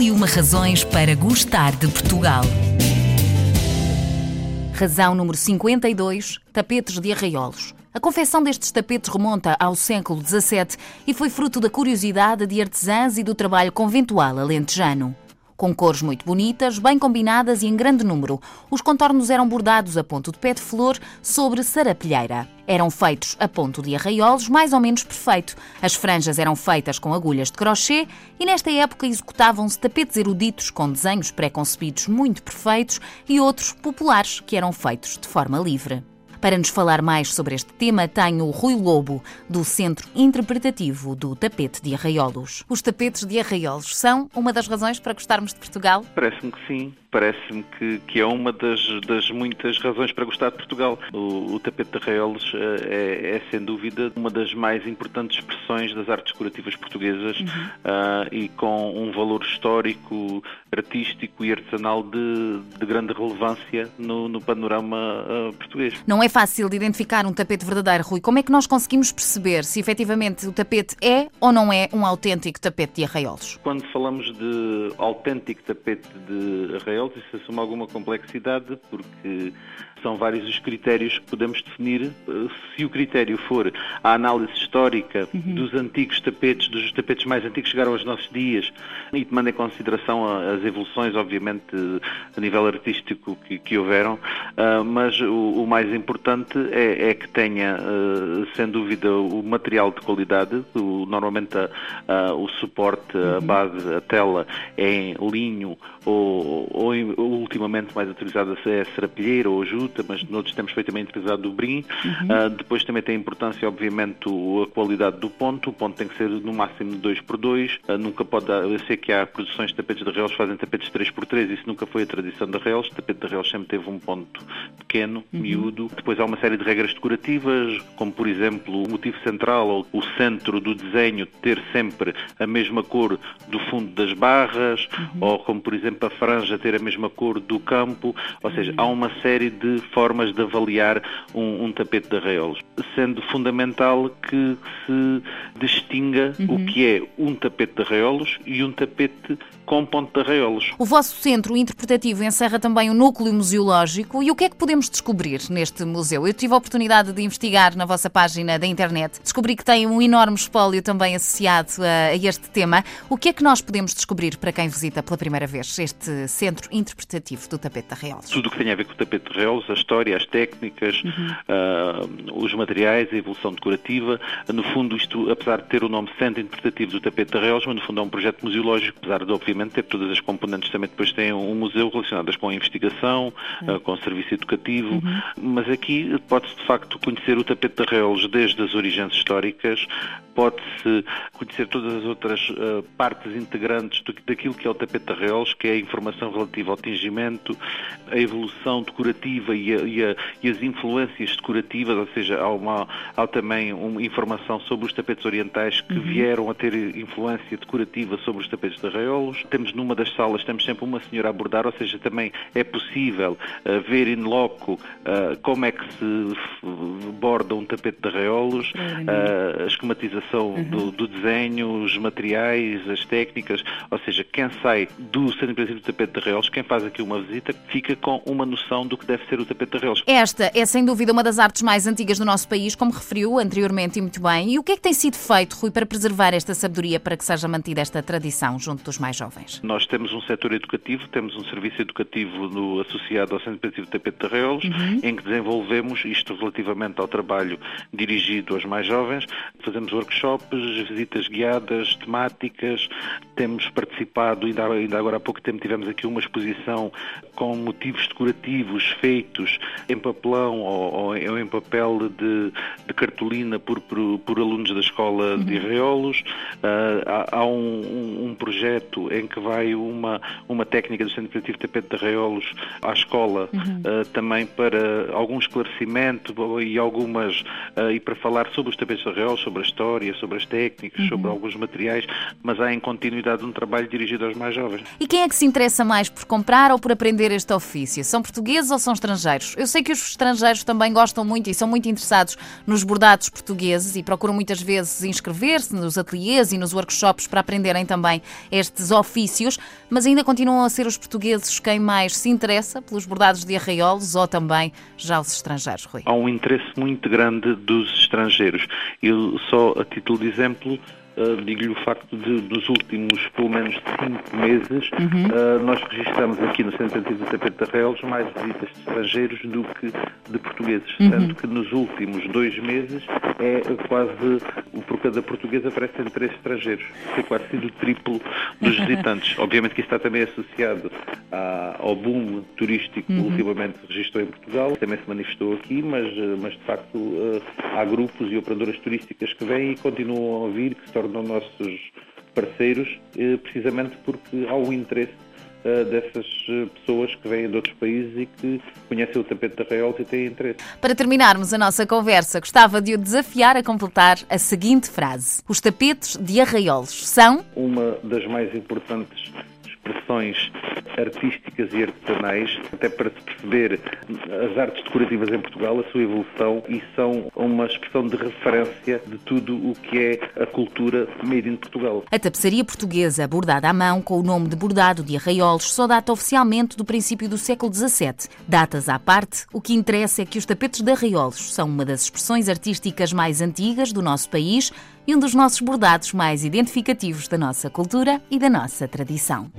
E uma razões para gostar de Portugal. Razão número 52: tapetes de arraiolos. A confecção destes tapetes remonta ao século XVII e foi fruto da curiosidade de artesãs e do trabalho conventual alentejano com cores muito bonitas, bem combinadas e em grande número. Os contornos eram bordados a ponto de pé de flor sobre sarapilheira. Eram feitos a ponto de arraiolos, mais ou menos perfeito. As franjas eram feitas com agulhas de crochê e nesta época executavam-se tapetes eruditos com desenhos pré-concebidos muito perfeitos e outros populares que eram feitos de forma livre. Para nos falar mais sobre este tema, tenho o Rui Lobo, do Centro Interpretativo do Tapete de Arraiolos. Os tapetes de arraiolos são uma das razões para gostarmos de Portugal? Parece-me que sim parece-me que, que, é uma das, das, muitas razões para gostar de Portugal. O, o tapete de arraiolos eh, é, é, sem dúvida, uma das mais importantes expressões das artes decorativas portuguesas uhum. uh, e com um valor histórico, artístico e artesanal de, de grande relevância no, no panorama uh, português. Não é fácil de identificar um tapete verdadeiro, Rui. Como é que nós conseguimos perceber se efetivamente o tapete é ou não é um autêntico tapete de arraiolos? Quando falamos de autêntico tapete de arraiolos, eles, isso assume alguma complexidade, porque são vários os critérios que podemos definir. Se o critério for a análise histórica uhum. dos antigos tapetes, dos tapetes mais antigos que chegaram aos nossos dias, e tomando em consideração as evoluções, obviamente, a nível artístico que, que houveram, uh, mas o, o, mais importante é, é que tenha, uh, sem dúvida, o material de qualidade, o, normalmente a, a, o suporte, a uhum. base, a tela é em linho ou, ou, ou ultimamente mais utilizada é serapilheira ou jute, mas noutros tempos foi também utilizado o brim. Uhum. Uh, depois também tem importância, obviamente, a qualidade do ponto. O ponto tem que ser no máximo de 2x2. Uh, ah, nunca pode dar, eu sei que há produções de tapetes de reles que fazem tapetes 3x3, isso nunca foi a tradição da reles. O tapete de reles sempre teve um ponto pequeno, uhum. miúdo. Depois há uma série de regras decorativas, como por exemplo o motivo central ou o centro do desenho ter sempre a mesma cor do fundo das barras, uhum. ou como por exemplo a franja ter a mesma cor do campo. Ou seja, há uma série de formas de avaliar um, um tapete de arraiolos, sendo fundamental que se distinga uhum. o que é um tapete de arraiolos e um tapete com ponto de arraiolos. O vosso centro interpretativo encerra também o núcleo museológico e o que é que podemos descobrir neste museu? Eu tive a oportunidade de investigar na vossa página da internet, descobri que tem um enorme espólio também associado a, a este tema. O que é que nós podemos descobrir para quem visita pela primeira vez este centro interpretativo do tapete de arraiolos? Tudo o que tem a ver com o tapete de arraiolos, a história, as técnicas, uhum. uh, os materiais, a evolução decorativa. No fundo, isto, apesar de ter o nome Centro Interpretativo do Tapete de Arraiolos, mas no fundo é um projeto museológico, apesar de, obviamente, ter todas as componentes também depois têm um museu relacionadas com a investigação, uh, com o serviço educativo, uhum. mas aqui pode-se de facto conhecer o tapete de arraiolos desde as origens históricas, pode-se conhecer todas as outras uh, partes integrantes do, daquilo que é o tapete de arraiolos, que é a informação relativa ao tingimento, a evolução decorativa e, a, e, a, e as influências decorativas, ou seja, há, uma, há também uma informação sobre os tapetes orientais que uhum. vieram a ter influência decorativa sobre os tapetes de arraiolos. Temos numa das salas, temos sempre uma senhora a abordar, ou seja, também é possível uh, ver in loco uh, como é que se borda um tapete de arraiolos, a esquematização uhum. do, do, desenho, os materiais, as técnicas, ou seja, quem sai do Centro Princípio do Tapete de Arraiolos, quem faz aqui uma visita, fica com uma noção do que deve ser o tapete de arrelos. Esta é sem dúvida uma das artes mais antigas do nosso país, como referiu anteriormente e muito bem. E o que é que tem sido feito, Rui, para preservar esta sabedoria, para que seja mantida esta tradição junto dos mais jovens? Nós temos um setor educativo, temos um serviço educativo no, associado ao Centro Educativo de Tapete de Arreolos, uhum. em que desenvolvemos isto relativamente ao trabalho dirigido aos mais jovens. Fazemos workshops, visitas guiadas, temáticas, temos participado, ainda, ainda agora há pouco tempo tivemos aqui uma exposição com motivos decorativos feitos em papelão ou, ou em papel de, de cartolina por, por, por, alunos da escola uhum. de Arreolos. Uh, há, há um, um, projeto em que vai uma, uma técnica do Centro Educativo Tapete de Arreolos à escola uhum. uh, também para algum esclarecimento e algumas uh, e para falar sobre os tapetes de Arreolos, sobre a história, sobre as técnicas, uhum. sobre alguns materiais, mas há em continuidade um trabalho dirigido aos mais jovens. E quem é que se interessa mais por comprar ou por aprender este ofício? São portugueses ou são estrangeiros? estrangeiros. Eu sei que os estrangeiros também gostam muito e são muito interessados nos bordados portugueses e procuram muitas vezes inscrever-se nos ateliês e nos workshops para aprenderem também estes ofícios, mas ainda continuam a ser os portugueses quem mais se interessa pelos bordados de arraiolos ou também já os estrangeiros, Rui? Há um interesse muito grande dos estrangeiros. Eu só a título de exemplo uh, digo-lhe o facto de, dos últimos, pelo menos, cinco meses, uhum. uh, nós registramos aqui no Centro Antigo do Tapete de Arrelos mais visitas de estrangeiros do que de portugueses. Uhum. Tanto que nos últimos dois meses é quase, por cada português aparecem três estrangeiros. Tem quase sido o triplo dos visitantes. Obviamente que isto está também associado à, ao boom turístico uhum. que ultimamente registrou em Portugal. Também se manifestou aqui, mas, mas de facto uh, há grupos e operadoras turísticas que vêm e continuam a vir, que se tornam nossos parceiros, eh, precisamente porque há um interesse eh, dessas eh, pessoas que vêm de outros países e que conhecem o tapete de arraiolos e têm interesse. Para terminarmos a nossa conversa, gostava de o desafiar a completar a seguinte frase: Os tapetes de arraiolos são. Uma das mais importantes expressões artísticas e artesanais, até para se perceber as artes decorativas em Portugal, a sua evolução, e são uma expressão de referência de tudo o que é a cultura made in Portugal. A tapeçaria portuguesa, bordada à mão com o nome de bordado de arraiolos, só data oficialmente do princípio do século XVII. Datas à parte, o que interessa é que os tapetes de arraiolos são uma das expressões artísticas mais antigas do nosso país e um dos nossos bordados mais identificativos da nossa cultura e da nossa tradição.